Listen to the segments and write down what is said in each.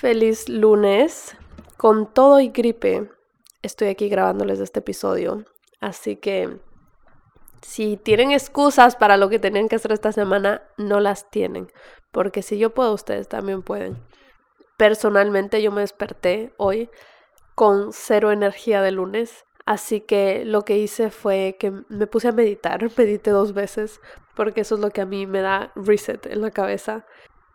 Feliz lunes. Con todo y gripe, estoy aquí grabándoles este episodio. Así que si tienen excusas para lo que tenían que hacer esta semana, no las tienen. Porque si yo puedo, ustedes también pueden. Personalmente yo me desperté hoy con cero energía de lunes. Así que lo que hice fue que me puse a meditar, medité dos veces, porque eso es lo que a mí me da reset en la cabeza.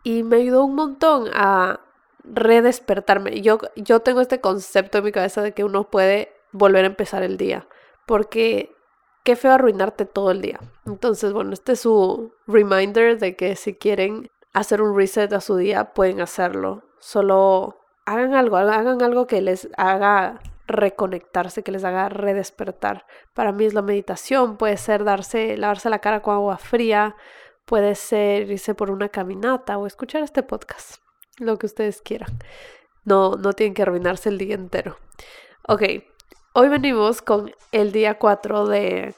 Y me ayudó un montón a redespertarme. Yo, yo tengo este concepto en mi cabeza de que uno puede volver a empezar el día, porque qué feo arruinarte todo el día. Entonces, bueno, este es su reminder de que si quieren hacer un reset a su día, pueden hacerlo. Solo hagan algo, hagan algo que les haga reconectarse, que les haga redespertar. Para mí es la meditación, puede ser darse, lavarse la cara con agua fría, puede ser irse por una caminata o escuchar este podcast lo que ustedes quieran. No, no tienen que arruinarse el día entero. Ok, hoy venimos con el día 4 de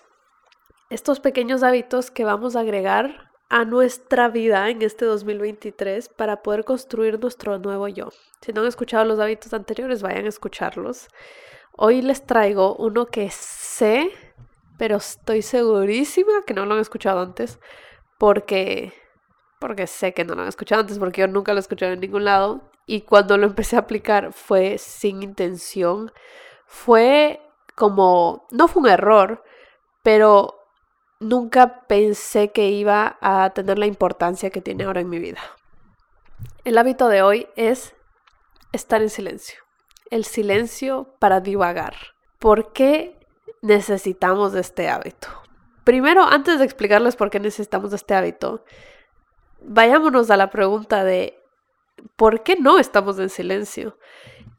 estos pequeños hábitos que vamos a agregar a nuestra vida en este 2023 para poder construir nuestro nuevo yo. Si no han escuchado los hábitos anteriores, vayan a escucharlos. Hoy les traigo uno que sé, pero estoy segurísima que no lo han escuchado antes, porque porque sé que no lo han escuchado antes, porque yo nunca lo escuchado en ningún lado. Y cuando lo empecé a aplicar fue sin intención. Fue como, no fue un error, pero nunca pensé que iba a tener la importancia que tiene ahora en mi vida. El hábito de hoy es estar en silencio. El silencio para divagar. ¿Por qué necesitamos este hábito? Primero, antes de explicarles por qué necesitamos este hábito, vayámonos a la pregunta de ¿por qué no estamos en silencio?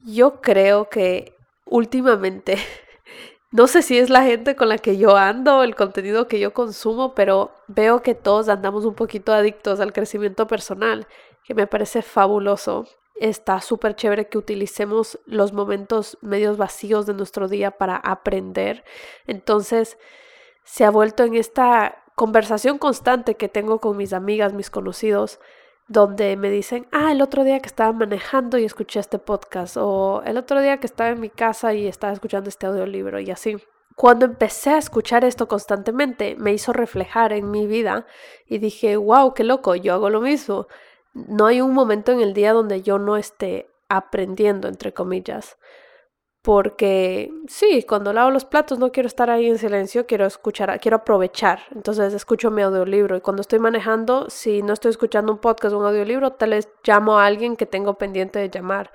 Yo creo que últimamente, no sé si es la gente con la que yo ando, el contenido que yo consumo, pero veo que todos andamos un poquito adictos al crecimiento personal, que me parece fabuloso. Está súper chévere que utilicemos los momentos medios vacíos de nuestro día para aprender. Entonces, se ha vuelto en esta conversación constante que tengo con mis amigas, mis conocidos, donde me dicen, ah, el otro día que estaba manejando y escuché este podcast, o el otro día que estaba en mi casa y estaba escuchando este audiolibro y así. Cuando empecé a escuchar esto constantemente, me hizo reflejar en mi vida y dije, wow, qué loco, yo hago lo mismo. No hay un momento en el día donde yo no esté aprendiendo, entre comillas porque sí, cuando lavo los platos no quiero estar ahí en silencio, quiero escuchar, quiero aprovechar. Entonces escucho mi audiolibro y cuando estoy manejando, si no estoy escuchando un podcast o un audiolibro, tal vez llamo a alguien que tengo pendiente de llamar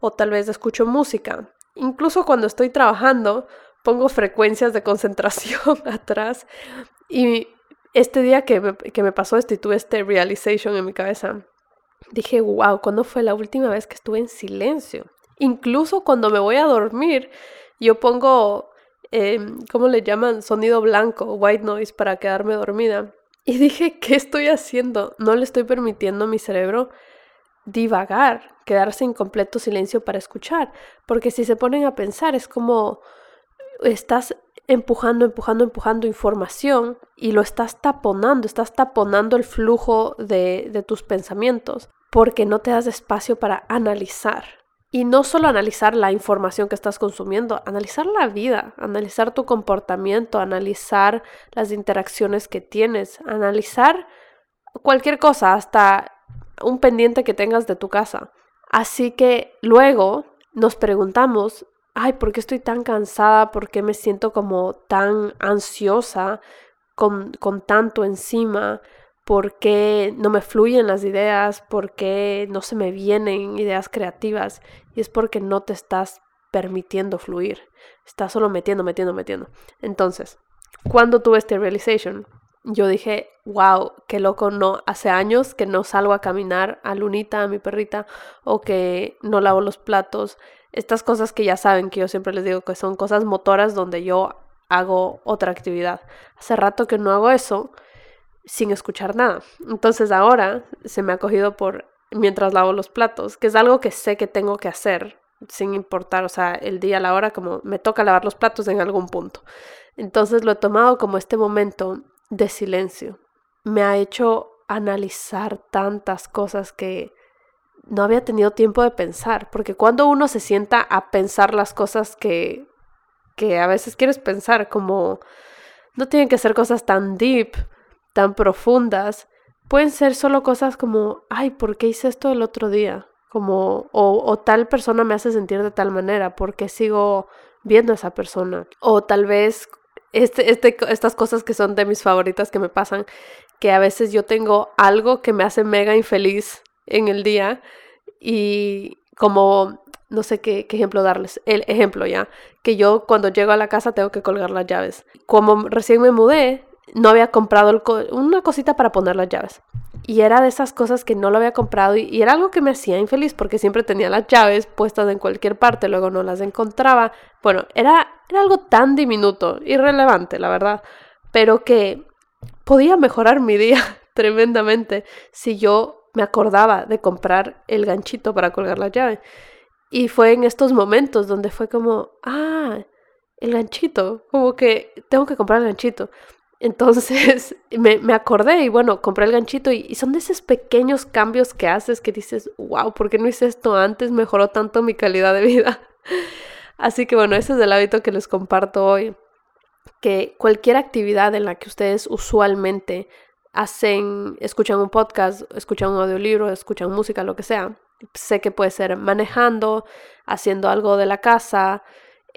o tal vez escucho música. Incluso cuando estoy trabajando, pongo frecuencias de concentración atrás y este día que me, que me pasó esto y tuve este realization en mi cabeza, dije, wow, ¿cuándo fue la última vez que estuve en silencio? Incluso cuando me voy a dormir, yo pongo, eh, ¿cómo le llaman? Sonido blanco, white noise, para quedarme dormida. Y dije, ¿qué estoy haciendo? No le estoy permitiendo a mi cerebro divagar, quedarse en completo silencio para escuchar. Porque si se ponen a pensar, es como estás empujando, empujando, empujando información y lo estás taponando, estás taponando el flujo de, de tus pensamientos porque no te das espacio para analizar. Y no solo analizar la información que estás consumiendo, analizar la vida, analizar tu comportamiento, analizar las interacciones que tienes, analizar cualquier cosa, hasta un pendiente que tengas de tu casa. Así que luego nos preguntamos, ay, ¿por qué estoy tan cansada? ¿Por qué me siento como tan ansiosa con, con tanto encima? Por qué no me fluyen las ideas, por qué no se me vienen ideas creativas. Y es porque no te estás permitiendo fluir. Estás solo metiendo, metiendo, metiendo. Entonces, cuando tuve este realization, yo dije, wow, qué loco, no, hace años que no salgo a caminar a Lunita, a mi perrita, o que no lavo los platos. Estas cosas que ya saben que yo siempre les digo que son cosas motoras donde yo hago otra actividad. Hace rato que no hago eso sin escuchar nada. Entonces ahora se me ha cogido por mientras lavo los platos, que es algo que sé que tengo que hacer sin importar, o sea, el día, la hora, como me toca lavar los platos en algún punto. Entonces lo he tomado como este momento de silencio. Me ha hecho analizar tantas cosas que no había tenido tiempo de pensar, porque cuando uno se sienta a pensar las cosas que, que a veces quieres pensar, como no tienen que ser cosas tan deep, tan profundas, pueden ser solo cosas como, ay, ¿por qué hice esto el otro día? Como, o, o tal persona me hace sentir de tal manera, ¿por qué sigo viendo a esa persona? O tal vez este, este, estas cosas que son de mis favoritas que me pasan, que a veces yo tengo algo que me hace mega infeliz en el día y como no sé qué, qué, ejemplo darles. El ejemplo ya, que yo cuando llego a la casa tengo que colgar las llaves. Como recién me mudé, no había comprado una cosita para poner las llaves. Y era de esas cosas que no lo había comprado y, era algo que me hacía infeliz porque siempre tenía las llaves puestas en cualquier parte, luego no las encontraba. Bueno, era, era algo tan diminuto, irrelevante, la verdad, pero que podía mejorar mi día tremendamente si yo me acordaba de comprar el ganchito para colgar la llave. Y fue en estos momentos donde fue como, ah, el ganchito, como que tengo que comprar el ganchito. Entonces me, me acordé y bueno, compré el ganchito y, son de esos pequeños cambios que haces que dices, wow, ¿por qué no hice esto antes? Mejoró tanto mi calidad de vida. Así que bueno, ese es el hábito que les comparto hoy. Que cualquier actividad en la que ustedes usualmente hacen, escuchan un podcast, escuchan un audiolibro, escuchan música, lo que sea. Sé que puede ser manejando, haciendo algo de la casa.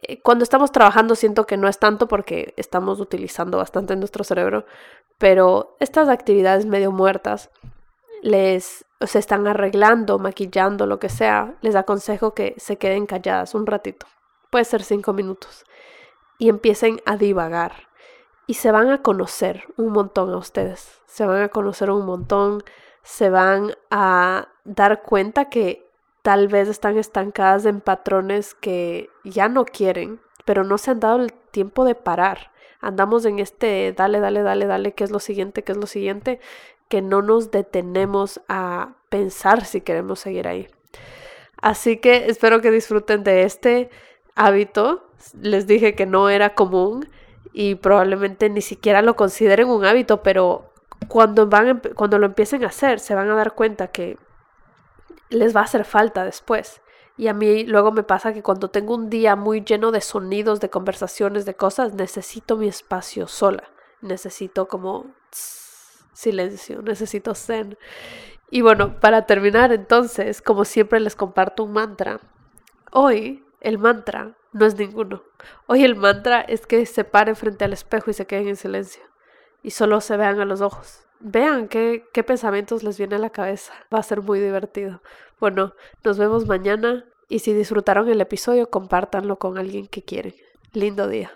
Eh, cuando estamos trabajando siento que no es tanto porque estamos utilizando bastante nuestro cerebro, pero estas actividades medio muertas les se están arreglando, maquillando, lo que sea, les aconsejo que se queden calladas un ratito. Puede ser cinco minutos. Y empiecen a divagar y se van a conocer un montón a ustedes, se van a conocer un montón, se van a dar cuenta que tal vez están estancadas en patrones que ya no quieren, pero no se han dado el tiempo de parar. Andamos en este dale, dale, dale, dale, ¿qué es lo siguiente? ¿Qué es lo siguiente? Que no nos detenemos a pensar si queremos seguir ahí. Así que espero que disfruten de este hábito. Les dije que no era común y probablemente ni siquiera lo consideren un hábito, pero cuando, van, cuando lo empiecen a hacer se van a dar cuenta que les va a hacer falta después. Y a mí luego me pasa que cuando tengo un día muy lleno de sonidos, de conversaciones, de cosas, necesito mi espacio sola. Necesito como silencio, necesito zen. Y bueno, para terminar entonces, como siempre les comparto un mantra. Hoy el mantra no es ninguno. Hoy el mantra es que se paren frente al espejo y se queden en silencio. Y solo se vean a los ojos. Vean qué, qué pensamientos les viene a la cabeza. Va a ser muy divertido. Bueno, nos vemos mañana y si disfrutaron el episodio, compártanlo con alguien que quieren. Lindo día.